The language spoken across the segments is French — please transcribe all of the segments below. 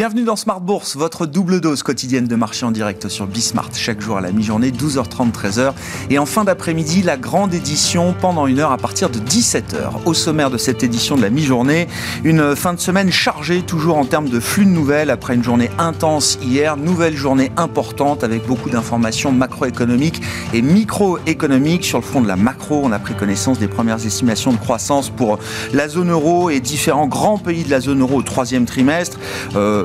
Bienvenue dans Smart Bourse, votre double dose quotidienne de marché en direct sur Bismart, chaque jour à la mi-journée, 12h30, 13h. Et en fin d'après-midi, la grande édition pendant une heure à partir de 17h. Au sommaire de cette édition de la mi-journée, une fin de semaine chargée toujours en termes de flux de nouvelles après une journée intense hier. Nouvelle journée importante avec beaucoup d'informations macroéconomiques et microéconomiques. Sur le front de la macro, on a pris connaissance des premières estimations de croissance pour la zone euro et différents grands pays de la zone euro au troisième trimestre. Euh,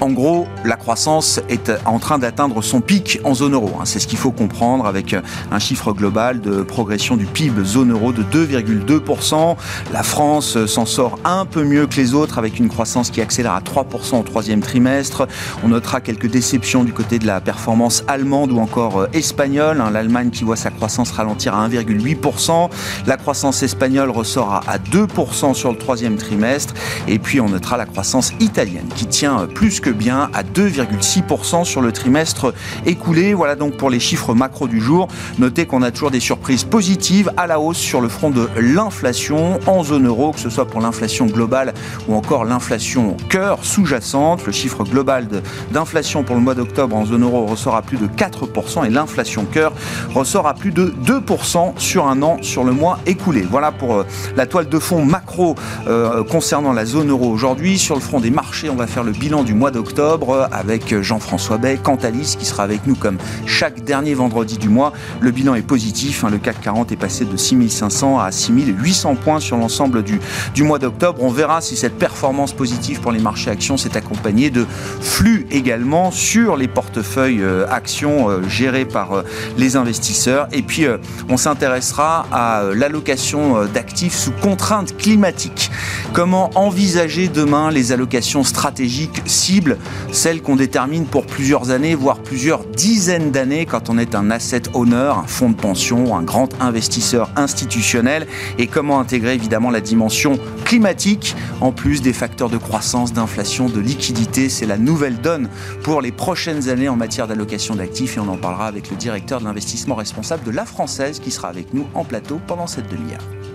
en gros, la croissance est en train d'atteindre son pic en zone euro. Hein. C'est ce qu'il faut comprendre avec un chiffre global de progression du PIB zone euro de 2,2%. La France s'en sort un peu mieux que les autres avec une croissance qui accélère à 3% au troisième trimestre. On notera quelques déceptions du côté de la performance allemande ou encore euh, espagnole. Hein. L'Allemagne qui voit sa croissance ralentir à 1,8%. La croissance espagnole ressort à 2% sur le troisième trimestre. Et puis on notera la croissance italienne qui tient plus bien à 2,6% sur le trimestre écoulé. Voilà donc pour les chiffres macro du jour. Notez qu'on a toujours des surprises positives à la hausse sur le front de l'inflation en zone euro, que ce soit pour l'inflation globale ou encore l'inflation cœur sous-jacente. Le chiffre global d'inflation pour le mois d'octobre en zone euro ressort à plus de 4% et l'inflation cœur ressort à plus de 2% sur un an sur le mois écoulé. Voilà pour euh, la toile de fond macro euh, concernant la zone euro aujourd'hui. Sur le front des marchés, on va faire le bilan du mois d'octobre avec Jean-François Bay, Cantalis qui sera avec nous comme chaque dernier vendredi du mois. Le bilan est positif, hein. le CAC 40 est passé de 6500 à 6800 points sur l'ensemble du, du mois d'octobre. On verra si cette performance positive pour les marchés actions s'est accompagnée de flux également sur les portefeuilles euh, actions euh, gérés par euh, les investisseurs. Et puis on s'intéressera à l'allocation d'actifs sous contraintes climatiques. Comment envisager demain les allocations stratégiques cibles celles qu'on détermine pour plusieurs années, voire plusieurs dizaines d'années quand on est un asset owner, un fonds de pension, un grand investisseur institutionnel, et comment intégrer évidemment la dimension climatique, en plus des facteurs de croissance, d'inflation, de liquidité. C'est la nouvelle donne pour les prochaines années en matière d'allocation d'actifs, et on en parlera avec le directeur de l'investissement responsable de la Française qui sera avec nous en plateau pendant cette demi-heure.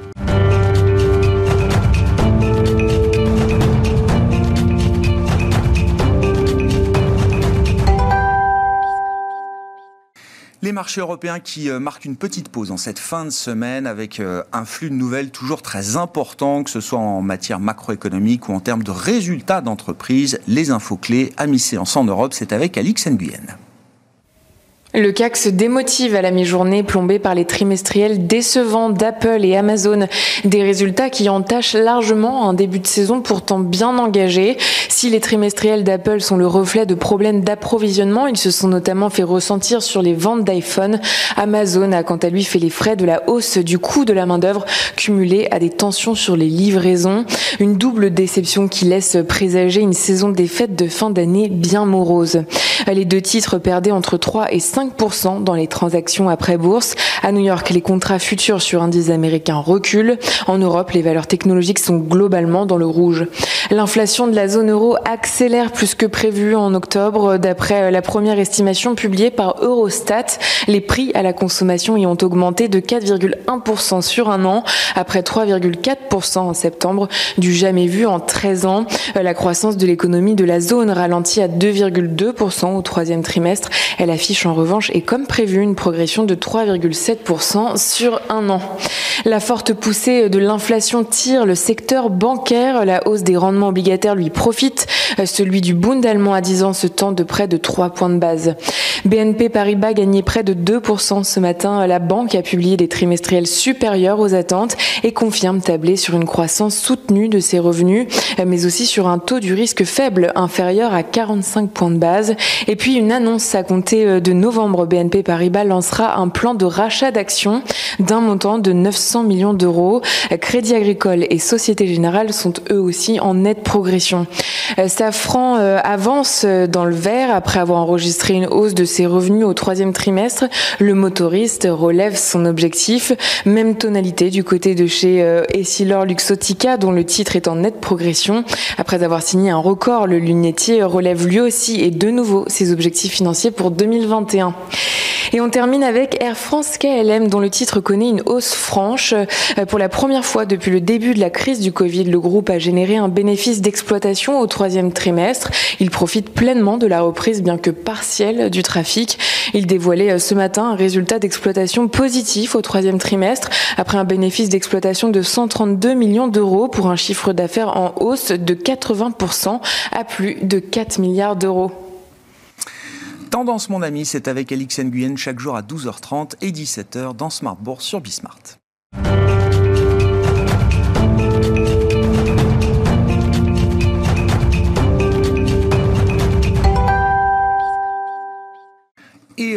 Les marchés européens qui euh, marquent une petite pause en cette fin de semaine avec euh, un flux de nouvelles toujours très important, que ce soit en matière macroéconomique ou en termes de résultats d'entreprise. Les infos clés à mi-séance en Europe, c'est avec Alix Nguyen. Le CAC se démotive à la mi-journée, plombé par les trimestriels décevants d'Apple et Amazon. Des résultats qui entachent largement un début de saison pourtant bien engagé. Si les trimestriels d'Apple sont le reflet de problèmes d'approvisionnement, ils se sont notamment fait ressentir sur les ventes d'iPhone. Amazon a quant à lui fait les frais de la hausse du coût de la main-d'œuvre cumulée à des tensions sur les livraisons. Une double déception qui laisse présager une saison des fêtes de fin d'année bien morose. Les deux titres perdaient entre 3 et 5 5% dans les transactions après bourse. À New York, les contrats futurs sur indices américains reculent. En Europe, les valeurs technologiques sont globalement dans le rouge. L'inflation de la zone euro accélère plus que prévu en octobre. D'après la première estimation publiée par Eurostat, les prix à la consommation y ont augmenté de 4,1% sur un an, après 3,4% en septembre, du jamais vu en 13 ans. La croissance de l'économie de la zone ralentit à 2,2% au troisième trimestre. Elle affiche en revanche et comme prévu une progression de 3,7% sur un an. La forte poussée de l'inflation tire le secteur bancaire. La hausse des rendements obligataires lui profite. Celui du Bund allemand à 10 ans se tend de près de 3 points de base. BNP Paribas gagnait près de 2% ce matin. La banque a publié des trimestriels supérieurs aux attentes et confirme tabler sur une croissance soutenue de ses revenus, mais aussi sur un taux du risque faible inférieur à 45 points de base. Et puis une annonce à compter de novembre BNP Paribas lancera un plan de rachat d'actions d'un montant de 900 millions d'euros. Crédit Agricole et Société Générale sont eux aussi en nette progression. Euh, Safran euh, avance dans le vert après avoir enregistré une hausse de ses revenus au troisième trimestre. Le motoriste relève son objectif. Même tonalité du côté de chez euh, Essilor Luxotica dont le titre est en nette progression. Après avoir signé un record, le lunetier relève lui aussi et de nouveau ses objectifs financiers pour 2021. Et on termine avec Air France KLM dont le titre connaît une hausse franche. Euh, pour la première fois depuis le début de la crise du Covid, le groupe a généré un bénéfice bénéfice d'exploitation au troisième trimestre. Il profite pleinement de la reprise, bien que partielle, du trafic. Il dévoilait euh, ce matin un résultat d'exploitation positif au troisième trimestre, après un bénéfice d'exploitation de 132 millions d'euros pour un chiffre d'affaires en hausse de 80% à plus de 4 milliards d'euros. Tendance, mon ami, c'est avec Alix Nguyen chaque jour à 12h30 et 17h dans Smart Bourse sur Bismart.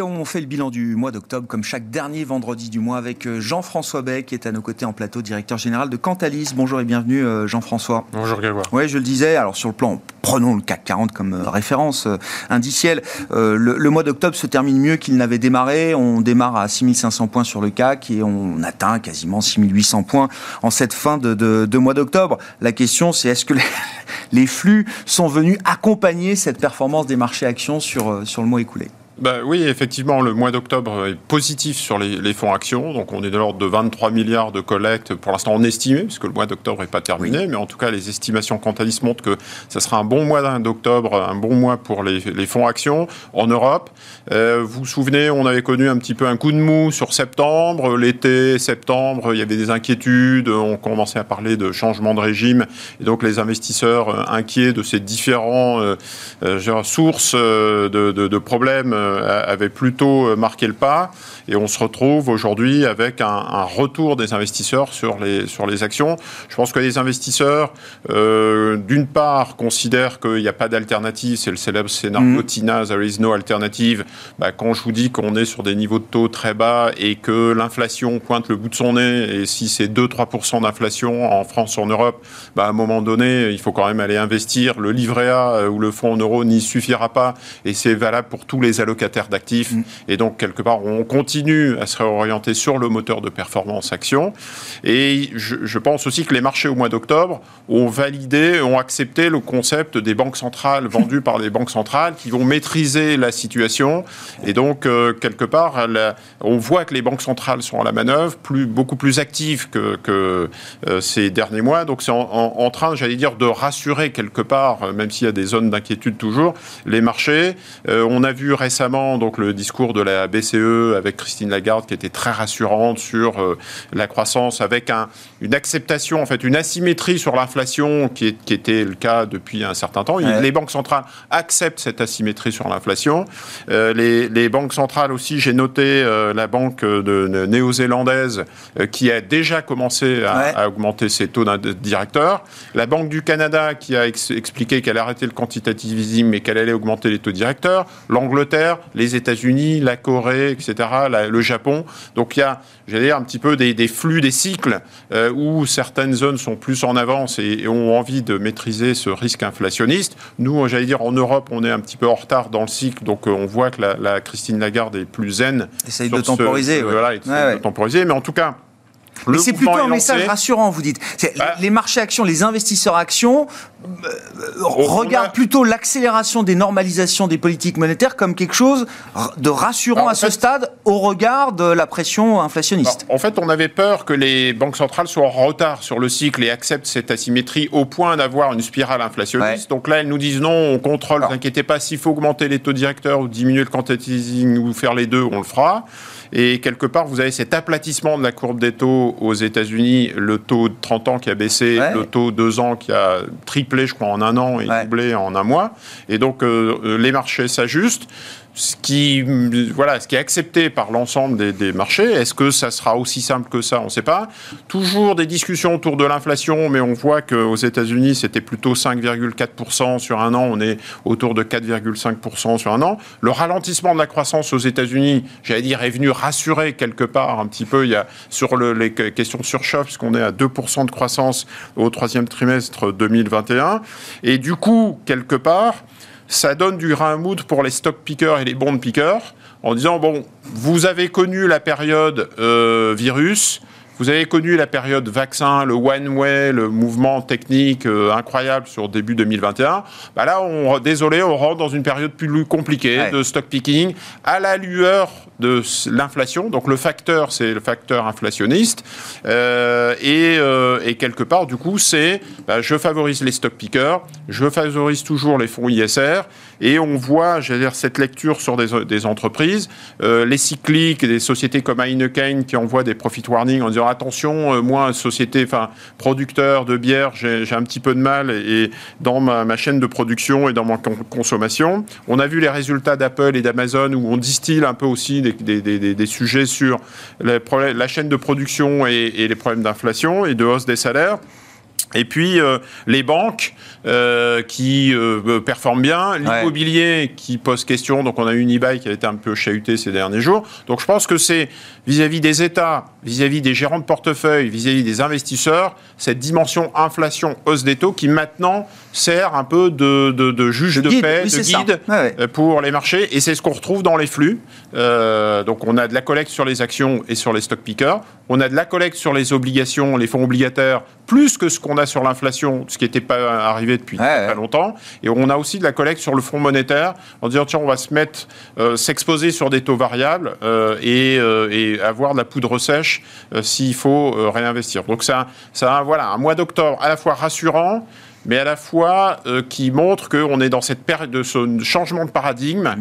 On fait le bilan du mois d'octobre, comme chaque dernier vendredi du mois, avec euh, Jean-François Beck, qui est à nos côtés en plateau, directeur général de Cantalis. Bonjour et bienvenue, euh, Jean-François. Bonjour, Grégoire. Oui, je le disais, alors sur le plan, prenons le CAC 40 comme euh, référence indicielle. le, mois d'octobre se termine mieux qu'il n'avait démarré. On démarre à 6500 points sur le CAC et on atteint quasiment 6800 points en cette fin de, mois d'octobre. La question, c'est est-ce que les, flux sont venus accompagner cette performance des marchés actions sur, sur le mois écoulé? Bah, oui, effectivement, le mois d'octobre est positif sur les, fonds actions. Donc, on est de l'ordre de 23 milliards de collectes, pour l'instant en estimé, puisque le mois d'octobre n'est pas terminé. Mais en tout cas, les estimations Cantalis montrent que ça sera un bon mois d'octobre, un bon mois pour les, fonds actions en Europe. Euh, vous vous souvenez, on avait connu un petit peu un coup de mou sur septembre. L'été, septembre, il y avait des inquiétudes. On commençait à parler de changement de régime. Et donc, les investisseurs euh, inquiets de ces différents euh, sources de, de problèmes euh, avait plutôt euh, marqué le pas. Et on se retrouve aujourd'hui avec un, retour des investisseurs sur les, sur les actions. Je pense que les investisseurs, euh, d'une part, considèrent qu'il n'y a pas d'alternative. C'est le célèbre scénario mmh. Tina, there is no alternative. Bah, quand je vous dis qu'on est sur des niveaux de taux très bas et que l'inflation pointe le bout de son nez, et si c'est 2-3% d'inflation en France, ou en Europe, bah, à un moment donné, il faut quand même aller investir. Le livret A ou le fonds en euros n'y suffira pas. Et c'est valable pour tous les allocataires d'actifs. Mmh. Et donc, quelque part, on continue continue à se réorienter sur le moteur de performance action. Et je, pense aussi que les marchés au mois d'octobre ont validé, ont accepté le concept des banques centrales vendues par les banques centrales qui vont maîtriser la situation. Et donc, euh, quelque part, on voit que les banques centrales sont à la manœuvre, plus, beaucoup plus actives que, que euh, ces derniers mois. Donc, c'est en, train, j'allais dire, de rassurer quelque part, même s'il y a des zones d'inquiétude toujours, les marchés. Euh, on a vu récemment donc le discours de la BCE avec Christine Lagarde qui était très rassurante sur euh, la croissance avec un, une acceptation, en fait, une asymétrie sur l'inflation qui, qui, était le cas depuis un certain temps. Les banques centrales acceptent cette asymétrie sur l'inflation. Euh, les, les, banques centrales aussi, j'ai noté euh, la banque de, néo-zélandaise qui a déjà commencé à, à augmenter ses taux directeurs. La Banque du Canada qui a expliqué qu'elle arrêtait le quantitative easing mais qu'elle allait augmenter les taux directeurs. L'Angleterre, les États-Unis, la Corée, etc le Japon. Donc il y a, j'allais dire, un petit peu des, flux, des cycles euh, où certaines zones sont plus en avance et, ont envie de maîtriser ce risque inflationniste. Nous, j'allais dire, en Europe, on est un petit peu en retard dans le cycle, donc euh, on voit que la, Christine Lagarde est plus zen. Essaye de temporiser. Voilà, de temporiser, mais en tout cas. Mais c'est plutôt un message rassurant, vous dites. Bah. les marchés actions, les investisseurs actions euh, regardent plutôt l'accélération des normalisations des politiques monétaires comme quelque chose de rassurant à ce stade au regard de la pression inflationniste. en fait, on avait peur que les banques centrales soient en retard sur le cycle et acceptent cette asymétrie au point d'avoir une spirale inflationniste. Donc là, elles nous disent non, on contrôle, ne vous inquiétez pas, s'il faut augmenter les taux directeurs ou diminuer le quantitative ou faire les deux, on le fera. Et quelque part, vous avez cet aplatissement de la courbe des taux aux États-Unis, le taux de 30 ans qui a baissé, le taux de 2 ans qui a triplé, je crois, en un an et doublé en un mois. Et donc, euh, euh, les marchés s'ajustent ce qui, voilà, ce qui est accepté par l'ensemble des, marchés. Est-ce que ça sera aussi simple que ça? On ne sait pas. Toujours des discussions autour de l'inflation, mais on voit qu'aux États-Unis, c'était plutôt 5,4% sur un an. On est autour de 4,5% sur un an. Le ralentissement de la croissance aux États-Unis, j'allais dire, est venu rassurer quelque part un petit peu. Il y a sur le, les questions de surchauffe, puisqu'on est à 2% de croissance au troisième trimestre 2021. Et du coup, quelque part, ça donne du grain à moudre pour les stock pickers et les bond pickers en disant bon, vous avez connu la période euh, virus, Vous avez connu la période vaccin, le one way, le mouvement technique euh, incroyable sur début 2021. Bah là, on, désolé, on rentre dans une période plus compliquée de stock picking à la lueur de l'inflation. Donc le facteur, c'est le facteur inflationniste. Euh, et, euh, et, quelque part, du coup, c'est bah, je favorise les stock pickers, je favorise toujours les fonds ISR. Et on voit, j'allais dire, cette lecture sur des, entreprises, euh, les cycliques, des sociétés comme Heineken qui envoient des profit warnings en disant attention, euh, moi, société, enfin, producteur de bière, j'ai un petit peu de mal et, dans ma, chaîne de production et dans ma consommation. On a vu les résultats d'Apple et d'Amazon où on distille un peu aussi des, sujets sur la chaîne de production et, et les problèmes d'inflation et de hausse des salaires. Et puis euh, les banques euh, qui euh, performent bien, l'immobilier qui pose question. Donc on a eu une eBay qui a été un peu chahutée ces derniers jours. Donc je pense que c'est vis-à-vis des États, vis-à-vis des gérants de portefeuille, vis-à-vis des investisseurs, cette dimension inflation hausse des taux qui maintenant sert un peu de, de, de juge de, paix, de guide ouais. pour les marchés. Et c'est ce qu'on retrouve dans les flux. donc on a de la collecte sur les actions et sur les stock pickers. On a de la collecte sur les obligations, les fonds obligataires, plus que ce qu'on a sur l'inflation, ce qui n'était pas arrivé depuis ouais, très longtemps. Et on a aussi de la collecte sur le front monétaire, en disant tiens, on va se mettre, euh, s'exposer sur des taux variables euh, et, euh, et, avoir de la poudre sèche s'il faut réinvestir. Donc ça, ça, voilà, un mois d'octobre à la fois rassurant, mais à la fois euh, qui montre qu'on est dans cette période de ce changement de paradigme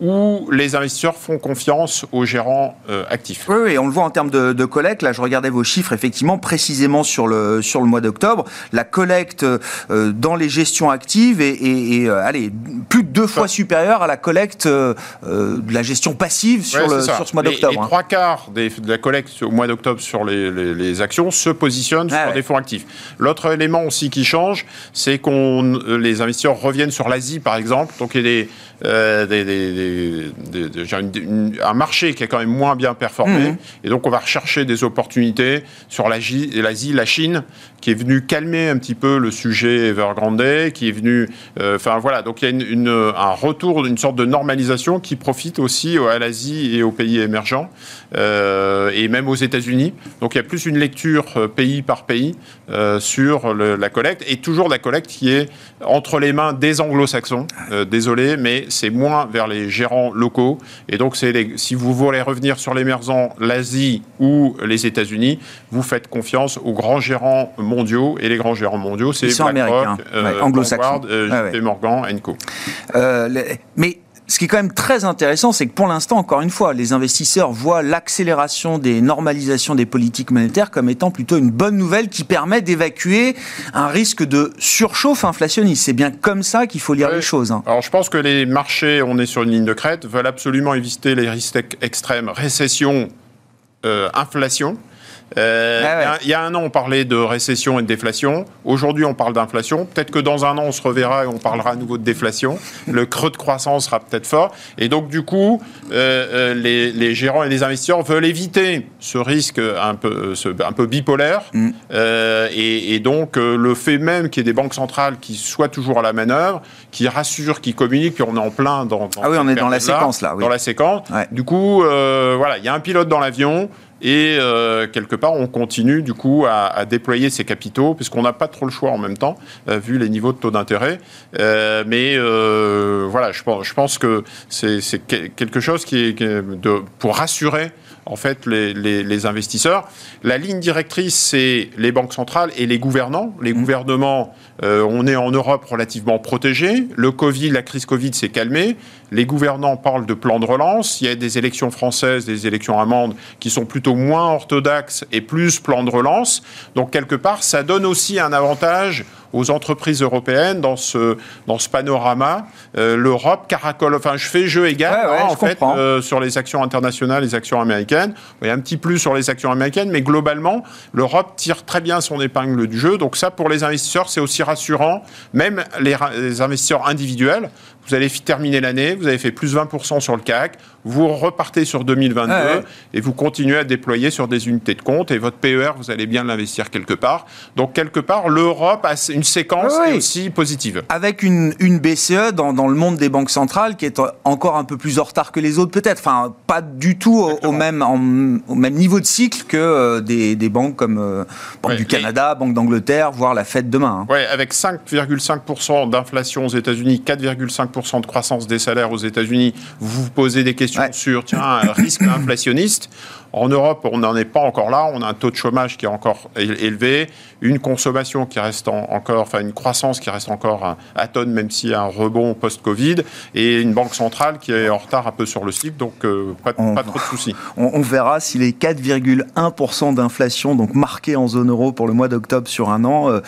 où les investisseurs font confiance aux gérants euh, actifs. Oui, oui, on le voit en termes de, de, collecte. Là, je regardais vos chiffres, effectivement, précisément sur le, sur le mois d'octobre. La collecte euh, dans les gestions actives est, est, est allez, plus de deux fois supérieure à la collecte euh, de la gestion passive sur, ouais, le, sur ce mois d'octobre. Les, les, trois quarts des, de la collecte au mois d'octobre sur les, les, les, actions se positionnent ah, sur ouais. des fonds actifs. L'autre élément aussi qui change, c'est qu'on les investisseurs reviennent sur l'Asie, par exemple. Donc, il y a des, euh, des, des, des, des une, une, un marché qui est quand même moins bien performé. Mmh. Et donc, on va rechercher des opportunités sur l'Asie, la Chine, qui est venu calmer un petit peu le sujet Evergrande, qui est venu. Euh, enfin, voilà. Donc, il y a une, une, un retour d'une sorte de normalisation qui profite aussi à l'Asie et aux pays émergents, et même aux États-Unis. Donc, il y a plus une lecture euh, pays par pays euh, sur le, la collecte, et toujours la collecte qui est entre les mains des anglo-saxons. Euh, désolé, mais c'est moins vers les gérants locaux. Et donc, les, si vous voulez revenir sur l'émergent, l'Asie ou les États-Unis, vous faites confiance aux grands gérants mondiaux. Et les grands gérants mondiaux, c'est BlackRock, euh, ouais, anglo-saxons, euh, ouais. Morgan, Co. Euh, mais ce qui est quand même très intéressant, c'est que pour l'instant, encore une fois, les investisseurs voient l'accélération des normalisations des politiques monétaires comme étant plutôt une bonne nouvelle qui permet d'évacuer un risque de surchauffe inflationniste. C'est bien comme ça qu'il faut lire oui. les choses. Hein. Alors je pense que les marchés, on est sur une ligne de crête, veulent absolument éviter les risques extrêmes, récession, euh, inflation. Euh, ah ouais. Il y a un an, on parlait de récession et de déflation. Aujourd'hui, on parle d'inflation. Peut-être que dans un an, on se reverra et on parlera à nouveau de déflation. Le creux de croissance sera peut-être fort. Et donc, du coup, euh, les, les, gérants et les investisseurs veulent éviter ce risque un peu, ce, un peu bipolaire. Mm. Euh, et, et, donc, euh, le fait même qu'il y ait des banques centrales qui soient toujours à la manœuvre, qui rassurent, qui communiquent, puis on est en plein dans. dans ah oui, on est dans la séquence là. Oui. Dans la séquence. Ouais. Du coup, euh, voilà, il y a un pilote dans l'avion. Et euh, quelque part, on continue du coup à, à déployer ces capitaux, puisqu'on n'a pas trop le choix en même temps, euh, vu les niveaux de taux d'intérêt. Euh, mais voilà, je pense, je pense que c'est quelque chose qui est, de, pour rassurer en fait les, les, les, investisseurs. La ligne directrice, c'est les banques centrales et les gouvernants. Les mmh. gouvernements, euh, on est en Europe relativement protégés. Le Covid, la crise Covid s'est calmée. Les gouvernants parlent de plan de relance. Il y a des élections françaises, des élections allemandes qui sont plutôt moins orthodoxes et plus plan de relance. Donc quelque part, ça donne aussi un avantage aux entreprises européennes dans ce, dans ce panorama. Euh, L'Europe caracole, enfin je fais jeu égal ouais, ouais, hein, en fait euh, sur les actions internationales, les actions américaines. Il y a un petit plus sur les actions américaines, mais globalement, l'Europe tire très bien son épingle du jeu. Donc ça, pour les investisseurs, c'est aussi rassurant, même les, les investisseurs individuels. Vous allez terminer l'année, vous avez fait plus 20% sur le CAC, vous repartez sur 2022 et vous continuez à déployer sur des unités de compte et votre PER, vous allez bien l'investir quelque part. Donc, quelque part, l'Europe a une séquence aussi positive. Avec une, une BCE dans, dans, le monde des banques centrales qui est encore un peu plus en retard que les autres, peut-être. Enfin, pas du tout au, même, au même niveau de cycle que euh, des, des, banques comme euh, Banque du Canada, Banque d'Angleterre, voire la Fed demain. Hein. Oui, avec 5,5% d'inflation aux États-Unis, 4,5% de croissance des salaires aux États-Unis, vous vous posez des questions sur tiens, un risque inflationniste. En Europe, on n'en est pas encore là. On a un taux de chômage qui est encore élevé, une consommation qui reste encore, enfin une croissance qui reste encore à tonne, même s'il y a un rebond post-Covid, et une banque centrale qui est en retard un peu sur le cycle, donc euh, pas, trop de soucis. On, verra si les 4,1% d'inflation, donc marqués en zone euro pour le mois d'octobre sur un an, euh,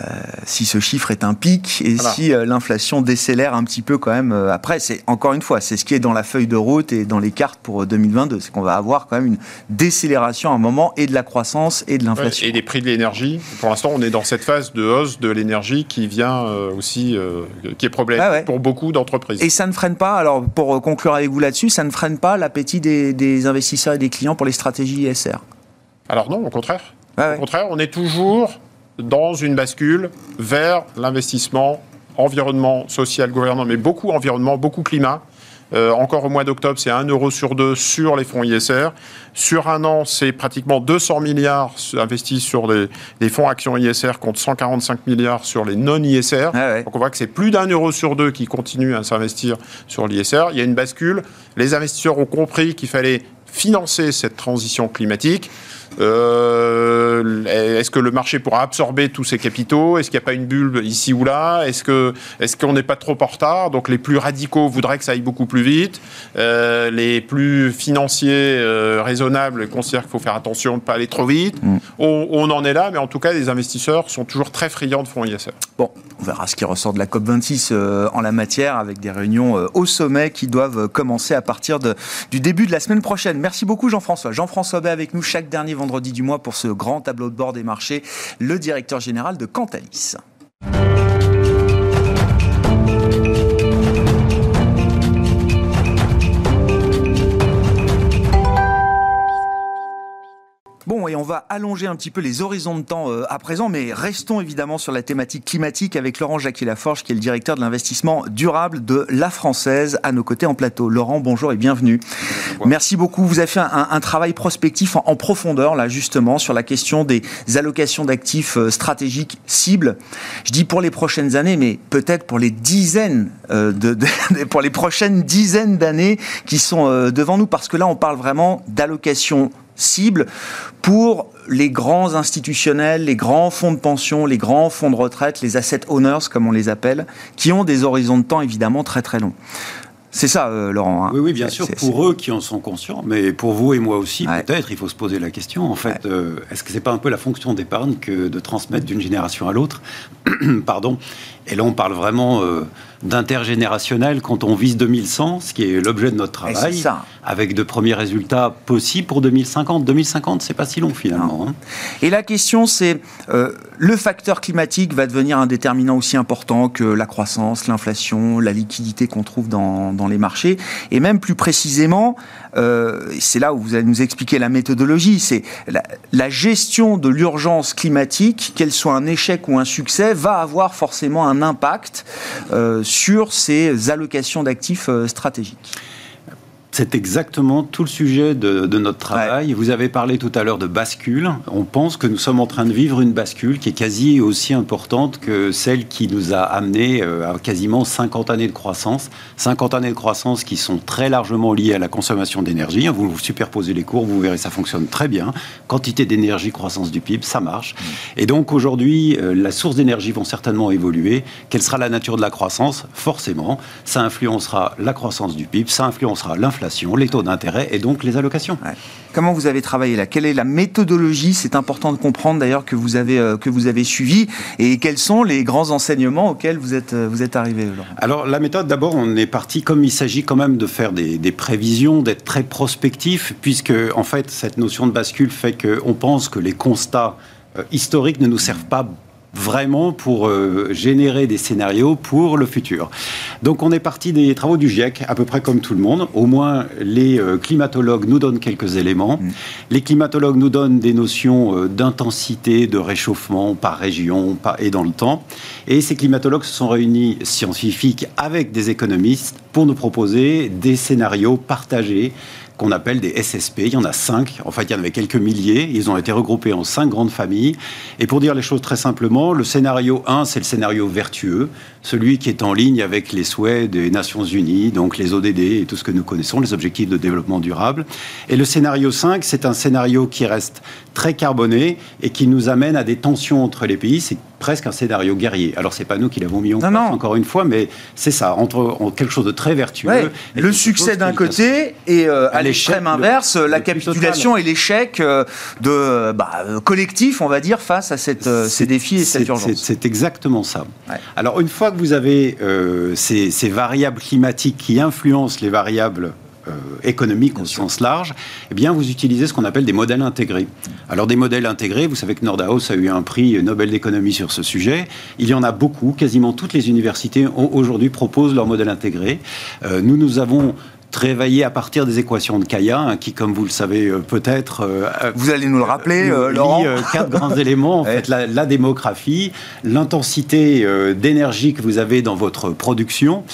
euh, si ce chiffre est un pic et si l'inflation décélère un petit peu quand même. après, c'est encore une fois, c'est ce qui est dans la feuille de route et dans les cartes pour 2022, c'est qu'on va avoir quand même une décélération à un moment et de la croissance et de l'inflation. et des prix de l'énergie. Pour l'instant, on est dans cette phase de hausse de l'énergie qui vient euh, aussi, euh, qui est problématique pour beaucoup d'entreprises. Et ça ne freine pas, alors pour conclure avec vous là-dessus, ça ne freine pas l'appétit des, investisseurs et des clients pour les stratégies ISR Alors non, au contraire. au contraire, on est toujours dans une bascule vers l'investissement environnement, social, gouvernement, mais beaucoup environnement, beaucoup climat. Euh, encore au mois d'octobre, c'est 1 euro sur 2 sur les fonds ISR. Sur un an, c'est pratiquement 200 milliards investis sur les, fonds actions ISR contre 145 milliards sur les non-ISR. Ah Donc on voit que c'est plus d'un euro sur deux qui continue à s'investir sur l'ISR. Il y a une bascule. Les investisseurs ont compris qu'il fallait financer cette transition climatique. Euh, est-ce que le marché pourra absorber tous ces capitaux? Est-ce qu'il n'y a pas une bulle ici ou là? Est-ce qu'on n'est pas trop en retard? Donc les plus radicaux voudraient que ça aille beaucoup plus vite. Euh, les plus financiers euh, raisonnables considèrent qu'il faut faire attention de ne pas aller trop vite. Mm. On, en est là, mais en tout cas, les investisseurs sont toujours très friands de fonds ISR. Bon, on verra ce qui ressort de la COP 26 en la matière, avec des réunions au sommet qui doivent commencer à partir de, du début de la semaine prochaine. Merci beaucoup Jean-François. Jean-François Bay avec nous chaque dernier vendredi du mois pour ce grand tableau de bord des marchés, le directeur général de Cantalis. Bon, et on va allonger un petit peu les horizons de temps euh, à présent, mais restons évidemment sur la thématique climatique avec Laurent Jacquier-Laforge, qui est le directeur de l'investissement durable de La Française, à nos côtés en plateau. Laurent, bonjour et bienvenue. Merci beaucoup. Vous avez fait un, travail prospectif en, profondeur, là, justement, sur la question des allocations d'actifs euh, stratégiques cibles. Je dis pour les prochaines années, mais peut-être pour les dizaines, euh, de, pour les prochaines dizaines d'années qui sont devant nous, parce que là, on parle vraiment d'allocations cible pour les grands institutionnels, les grands fonds de pension, les grands fonds de retraite, les asset owners comme on les appelle, qui ont des horizons de temps évidemment très très longs. C'est ça, euh, Laurent. Hein. Oui, oui, bien sûr, pour eux qui en sont conscients, mais pour vous et moi aussi, peut-être, il faut se poser la question. En fait, euh, est-ce que c'est pas un peu la fonction d'épargne que de transmettre d'une génération à l'autre? Pardon. Et là, on parle vraiment euh, d'intergénérationnel quand on vise 2100, ce qui est l'objet de notre travail, avec de premiers résultats possibles pour 2050. 2050, c'est pas si long finalement. Hein. Et la question, c'est euh, le facteur climatique va devenir un déterminant aussi important que la croissance, l'inflation, la liquidité qu'on trouve dans, dans, les marchés, et même plus précisément, euh, c'est là où vous allez nous expliquer la méthodologie, c'est la, la gestion de l'urgence climatique, qu'elle soit un échec ou un succès, va avoir forcément un impact euh, sur ces allocations d'actifs euh, stratégiques c'est exactement tout le sujet de, notre travail. Vous avez parlé tout à l'heure de bascule. On pense que nous sommes en train de vivre une bascule qui est quasi aussi importante que celle qui nous a amené euh, à quasiment 50 années de croissance. 50 années de croissance qui sont très largement liées à la consommation d'énergie. Vous, vous superposez les cours, vous verrez, ça fonctionne très bien. Quantité d'énergie, croissance du PIB, ça marche. Mm. Et donc aujourd'hui, euh, la source d'énergie vont certainement évoluer. Quelle sera la nature de la croissance? Forcément, ça influencera la croissance du PIB, ça influencera l'inflation les taux d'intérêt et donc les allocations. Comment vous avez travaillé là? Quelle est la méthodologie? C'est important de comprendre d'ailleurs que vous avez euh, que vous avez suivi et quels sont les grands enseignements auxquels vous êtes euh, vous êtes arrivé. Alors la méthode, d'abord, on est parti comme il s'agit quand même de faire des, des prévisions, d'être très prospectif, puisque en fait cette notion de bascule fait qu'on pense que les constats euh, historiques ne nous servent pas vraiment pour euh, générer des scénarios pour le futur. Donc on est parti des travaux du GIEC, à peu près comme tout le monde. Au moins les euh, climatologues nous donnent quelques éléments. Mm. Les climatologues nous donnent des notions euh, d'intensité, de réchauffement par région et dans le temps. Et ces climatologues se sont réunis scientifiques avec des économistes pour nous proposer des scénarios partagés qu'on appelle des SSP. Il y en a cinq. En fait, il y en avait quelques milliers. Ils ont été regroupés en cinq grandes familles. Et pour dire les choses très simplement, le scénario 1, c'est le scénario vertueux, celui qui est en ligne avec les souhaits des Nations Unies, donc les ODD et tout ce que nous connaissons, les objectifs de développement durable. Et le scénario 5, c'est un scénario qui reste très carboné et qui nous amène à des tensions entre les pays. Presque un scénario guerrier. Alors c'est pas nous qui l'avons mis en place encore une fois, mais c'est ça, entre, quelque chose de très vertueux. le succès d'un côté et euh, à l'extrême inverse, la capitulation et l'échec euh, de bah, collectif, on va dire, face à cette, euh, ces défis et cette urgence. C'est exactement ça. Alors une fois que vous avez ces, ces variables climatiques qui influencent les variables euh, économique au sens large, eh bien, vous utilisez ce qu'on appelle des modèles intégrés. Alors, des modèles intégrés, vous savez que Nordhaus a eu un prix Nobel d'économie sur ce sujet. Il y en a beaucoup. Quasiment toutes les universités aujourd'hui proposent leur modèle intégré. Euh, nous, nous avons travaillé à partir des équations de Kaya, hein, qui, comme vous le savez euh, peut-être, vous allez nous le rappeler, Laurent. quatre grands éléments en fait la, la démographie, l'intensité d'énergie que vous avez dans votre production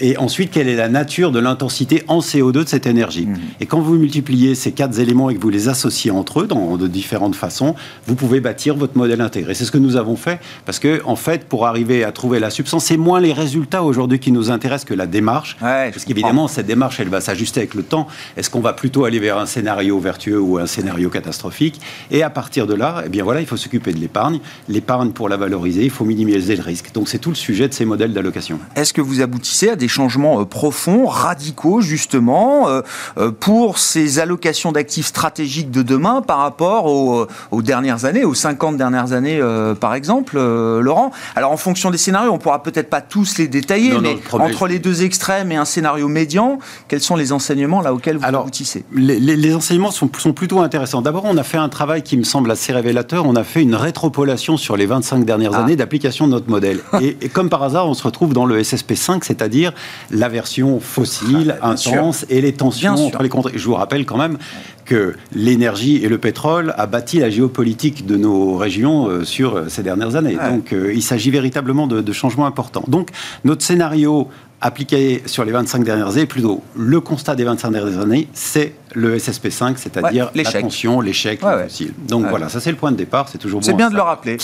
et ensuite, quelle est la nature de l'intensité en CO2 de cette énergie mmh. Et quand vous multipliez ces quatre éléments et que vous les associez entre eux dans, de différentes façons, vous pouvez bâtir votre modèle intégré. C'est ce que nous avons fait, parce que, en fait, pour arriver à trouver la substance, c'est moins les résultats aujourd'hui qui nous intéressent que la démarche. parce qu'évidemment, cette démarche, elle va s'ajuster avec le temps. Est-ce qu'on va plutôt aller vers un scénario vertueux ou un scénario catastrophique? Et à partir de là, eh bien voilà, il faut s'occuper de l'épargne. L'épargne, pour la valoriser, il faut minimiser le risque. Donc c'est tout le sujet de ces modèles d'allocation. Est-ce que vous aboutissez à des changements euh, profonds, radicaux, justement, euh, euh, pour ces allocations d'actifs stratégiques de demain par rapport aux, dernières années, aux 50 dernières années, par exemple, Laurent Alors, en fonction des scénarios, on pourra peut-être pas tous les détailler, mais entre les deux extrêmes et un scénario médian, quels sont les enseignements là auxquels vous Alors, aboutissez les, enseignements sont, sont plutôt intéressants. D'abord, on a fait un travail qui me semble assez révélateur. On a fait une rétropolation sur les 25 dernières ah. années d'application de notre modèle. et, et, comme par hasard, on se retrouve dans le SSP5, c'est-à-dire la version fossile, ah, intense, et les tensions entre les contre. Je vous rappelle quand même que l'énergie et le pétrole a bâti la géopolitique de nos régions euh, sur euh, ces dernières années. Donc euh, il s'agit véritablement de, de changements importants. Donc notre scénario appliqué sur les 25 dernières années, plutôt le constat des 25 dernières années, c'est le SSP5, c'est-à-dire la tension, l'échec, ouais, Donc voilà, ça c'est le point de départ, c'est toujours bon. C'est bien de le rappeler.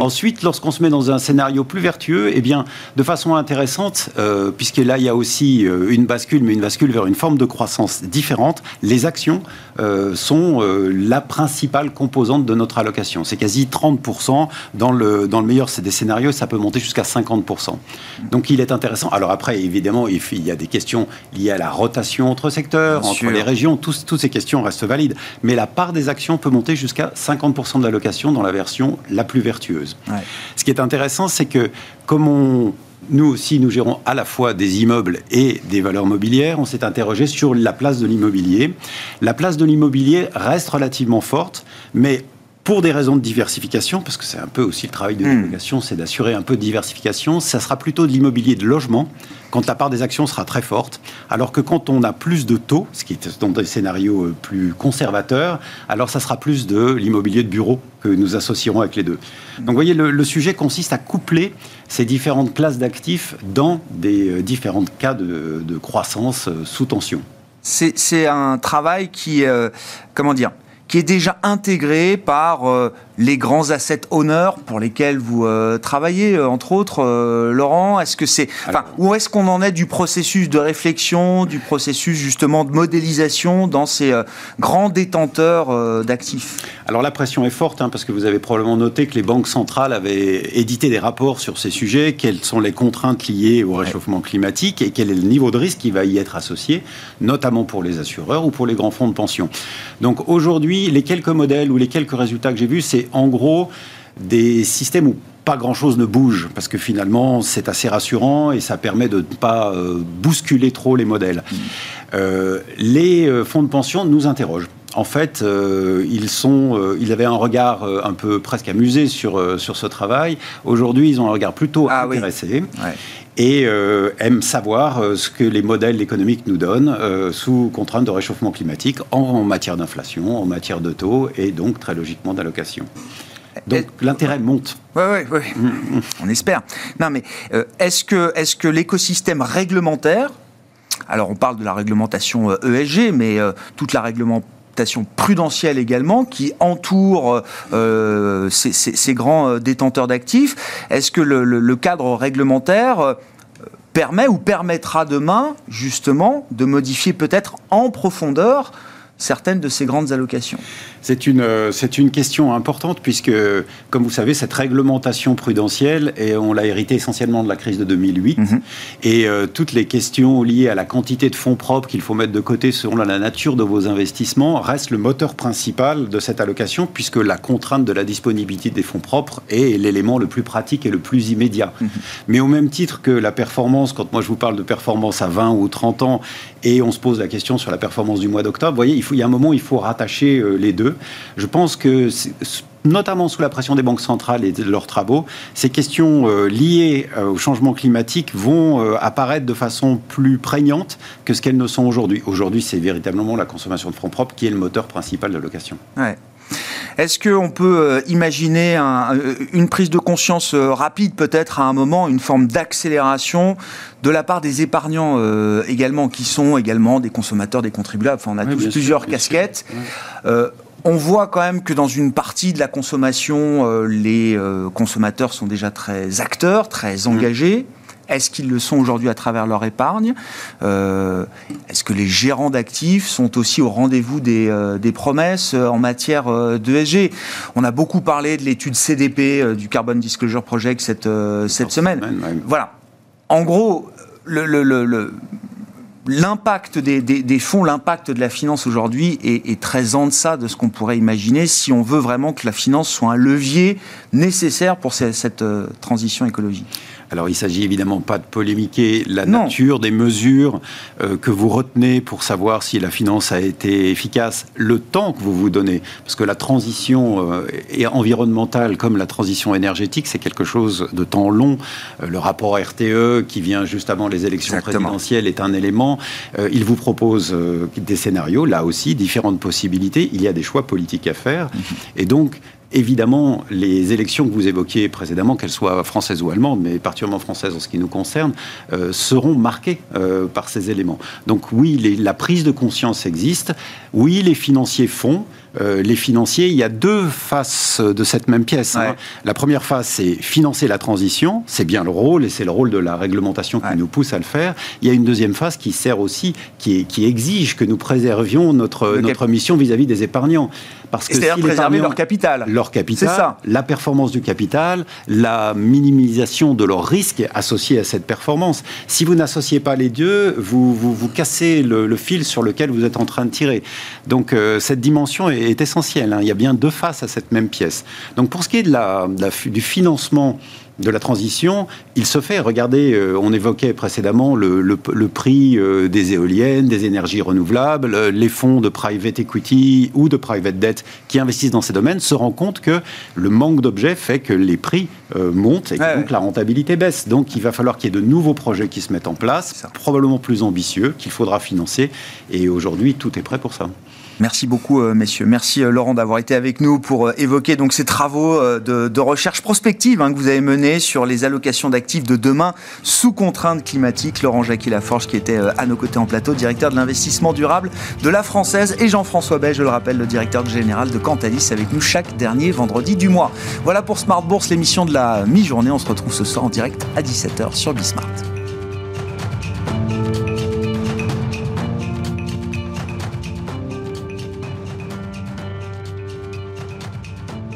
Ensuite, lorsqu'on se met dans un scénario plus vertueux, eh bien, de façon intéressante, euh, puisque là il y a aussi euh, une bascule, mais une bascule vers une forme de croissance différente, les actions euh, sont la principale composante de notre allocation. C'est quasi 30%. Dans le, dans le meilleur des scénarios, ça peut monter jusqu'à 50%. Donc il est intéressant. Alors après, après, évidemment, il y a des questions liées à la rotation entre secteurs, entre les régions. Toutes ces questions restent valides. Mais la part des actions peut monter jusqu'à 50% de l'allocation dans la version la plus vertueuse. Ce qui est intéressant, c'est que comme on, nous aussi, nous gérons à la fois des immeubles et des valeurs mobilières. On s'est interrogé sur la place de l'immobilier. La place de l'immobilier reste relativement forte, mais pour des raisons de diversification, parce que c'est un peu aussi le travail de hmm. l'obligation, c'est d'assurer un peu de diversification, ça sera plutôt de l'immobilier de logement, quand la part des actions sera très forte, alors que quand on a plus de taux, ce qui est dans des scénarios euh, plus conservateurs, alors ça sera plus de l'immobilier de bureau que nous associerons avec les deux. Donc vous voyez, le, sujet consiste à coupler ces différentes classes d'actifs dans des euh, différents cas de, croissance euh, sous tension. C'est un travail qui, comment dire, qui est déjà intégré par euh, les grands assets honneurs pour lesquels vous euh, travaillez, euh, entre autres, Laurent Est-ce que c'est, enfin, où est-ce qu'on en est du processus de réflexion, du processus justement de modélisation dans ces grands détenteurs d'actifs? Alors la pression est forte, hein, parce que vous avez probablement noté que les banques centrales avaient édité des rapports sur ces sujets, quelles sont les contraintes liées au réchauffement climatique et quel est le niveau de risque qui va y être associé, notamment pour les assureurs ou pour les grands fonds de pension. Donc aujourd'hui les quelques modèles ou les quelques résultats que j'ai vus, c'est en gros des systèmes où pas grand-chose ne bouge, parce que finalement, c'est assez rassurant et ça permet de ne pas euh, bousculer trop les modèles. Mmh. Euh, les euh, fonds de pension nous interrogent. en fait, ils, sont, ils avaient un regard un peu presque amusé sur, sur ce travail. Aujourd'hui, ils ont un regard plutôt ah intéressé et euh, aiment savoir euh, ce que les modèles économiques nous donnent euh, sous contrainte de réchauffement climatique en, matière d'inflation, en matière de taux et donc très logiquement d'allocation. Donc l'intérêt monte. Oui, oui, oui. Mm, mm. On espère. Non, mais est-ce que, est que l'écosystème réglementaire, alors on parle de la réglementation ESG, e mais toute la réglementation prudentielle également qui entoure euh, ces, grands euh, détenteurs d'actifs. Est-ce que le, cadre réglementaire euh, permet ou permettra demain justement de modifier peut-être en profondeur certaines de ces grandes allocations c'est une, euh, c'est une question importante puisque, comme vous savez, cette réglementation prudentielle, et on l'a hérité essentiellement de la crise de 2008, mhm. et euh, toutes les questions liées à la quantité de fonds propres qu'il faut mettre de côté selon la nature de vos investissements restent le moteur principal de cette allocation puisque la contrainte de la disponibilité des fonds propres est l'élément le plus pratique et le plus immédiat. Mhm. Mais au même titre que la performance, quand moi je vous parle de performance à 20 ou 30 ans, et on se pose la question sur la performance du mois d'octobre, vous voyez, il, faut, il y a un moment, il faut rattacher euh, les deux. Je pense que notamment sous la pression des banques centrales et de leurs travaux, ces questions euh, liées euh, au changement climatique vont apparaître de façon plus prégnante que ce qu'elles ne sont aujourd'hui. Aujourd'hui, c'est véritablement la consommation de fonds propres qui est le moteur principal de location. Est-ce qu'on peut imaginer une prise de conscience rapide, peut-être à un moment, une forme d'accélération de la part des épargnants également, qui sont également des consommateurs, des contribuables? Enfin, on a tous plusieurs casquettes. On voit quand même que dans une partie de la consommation, euh, les euh, consommateurs sont déjà très acteurs, très mmh. Est-ce qu'ils le sont aujourd'hui à travers leur épargne euh, Est-ce que les gérants d'actifs sont aussi au rendez-vous des, promesses en matière d'ESG On a beaucoup parlé de l'étude CDP du Carbon Disclosure Project cette, cette semaine. Voilà. En gros, le, l'impact des, fonds, l'impact de la finance aujourd'hui est, très en deçà de ce qu'on pourrait imaginer si on veut vraiment que la finance soit un levier nécessaire pour cette, euh, transition écologique. Alors, il s'agit évidemment pas de polémiquer la nature des mesures euh, que vous retenez pour savoir si la finance a été efficace, le temps que vous vous donnez, parce que la transition euh, environnementale comme la transition énergétique, c'est quelque chose de temps long. Euh, le rapport RTE qui vient juste avant les élections présidentielles est un élément. il vous propose des scénarios, là aussi, différentes possibilités. Il y a des choix politiques à faire, mhm. et donc Évidemment, les élections que vous évoquiez précédemment, qu'elles soient françaises ou allemandes, mais particulièrement françaises en ce qui nous concerne, euh, seront marquées euh, par ces éléments. Donc oui, la prise de conscience existe. Oui, les financiers font. Euh, les financiers, il y a deux faces de cette même pièce. Hein. La première face, c'est financer la transition, c'est bien le rôle, et c'est le rôle de la réglementation qui nous pousse à le faire. Il y a une deuxième phase qui sert aussi, qui, qui exige que nous préservions notre, notre mission vis-à-vis des épargnants. Parce que C'est-à-dire préserver leur capital. Leur capital, ça. la performance du capital, la minimisation de leurs risques associés à cette performance. Si vous n'associez pas les deux, vous, vous, vous cassez le, fil sur lequel vous êtes en train de tirer. Donc euh, cette dimension est est, essentiel. Hein. Il y a bien deux faces à cette même pièce. Donc pour ce qui est de la, du financement de la transition, il se fait. Regardez, euh, on évoquait précédemment le, prix euh, des éoliennes, des énergies renouvelables, euh, les fonds de private equity ou de private debt qui investissent dans ces domaines se rendent compte que le manque d'objets fait que les prix montent et que donc la rentabilité baisse. Donc il va falloir qu'il y ait de nouveaux projets qui se mettent en place, probablement plus ambitieux, qu'il faudra financer. Et aujourd'hui, tout est prêt pour ça. Merci beaucoup, euh, messieurs. Merci, euh, Laurent, d'avoir été avec nous pour euh, évoquer donc ces travaux de, recherche prospective hein, que vous avez menés sur les allocations d'actifs de demain sous contrainte climatique. Laurent Jacques Laforge, qui était à nos côtés en plateau, directeur de l'investissement durable de la Française, et Jean-François Bay, je le rappelle, le directeur général de Cantalis, avec nous chaque dernier vendredi du mois. Voilà pour Smart Bourse, l'émission de la mi-journée. On se retrouve ce soir en direct à 17h sur Bismart.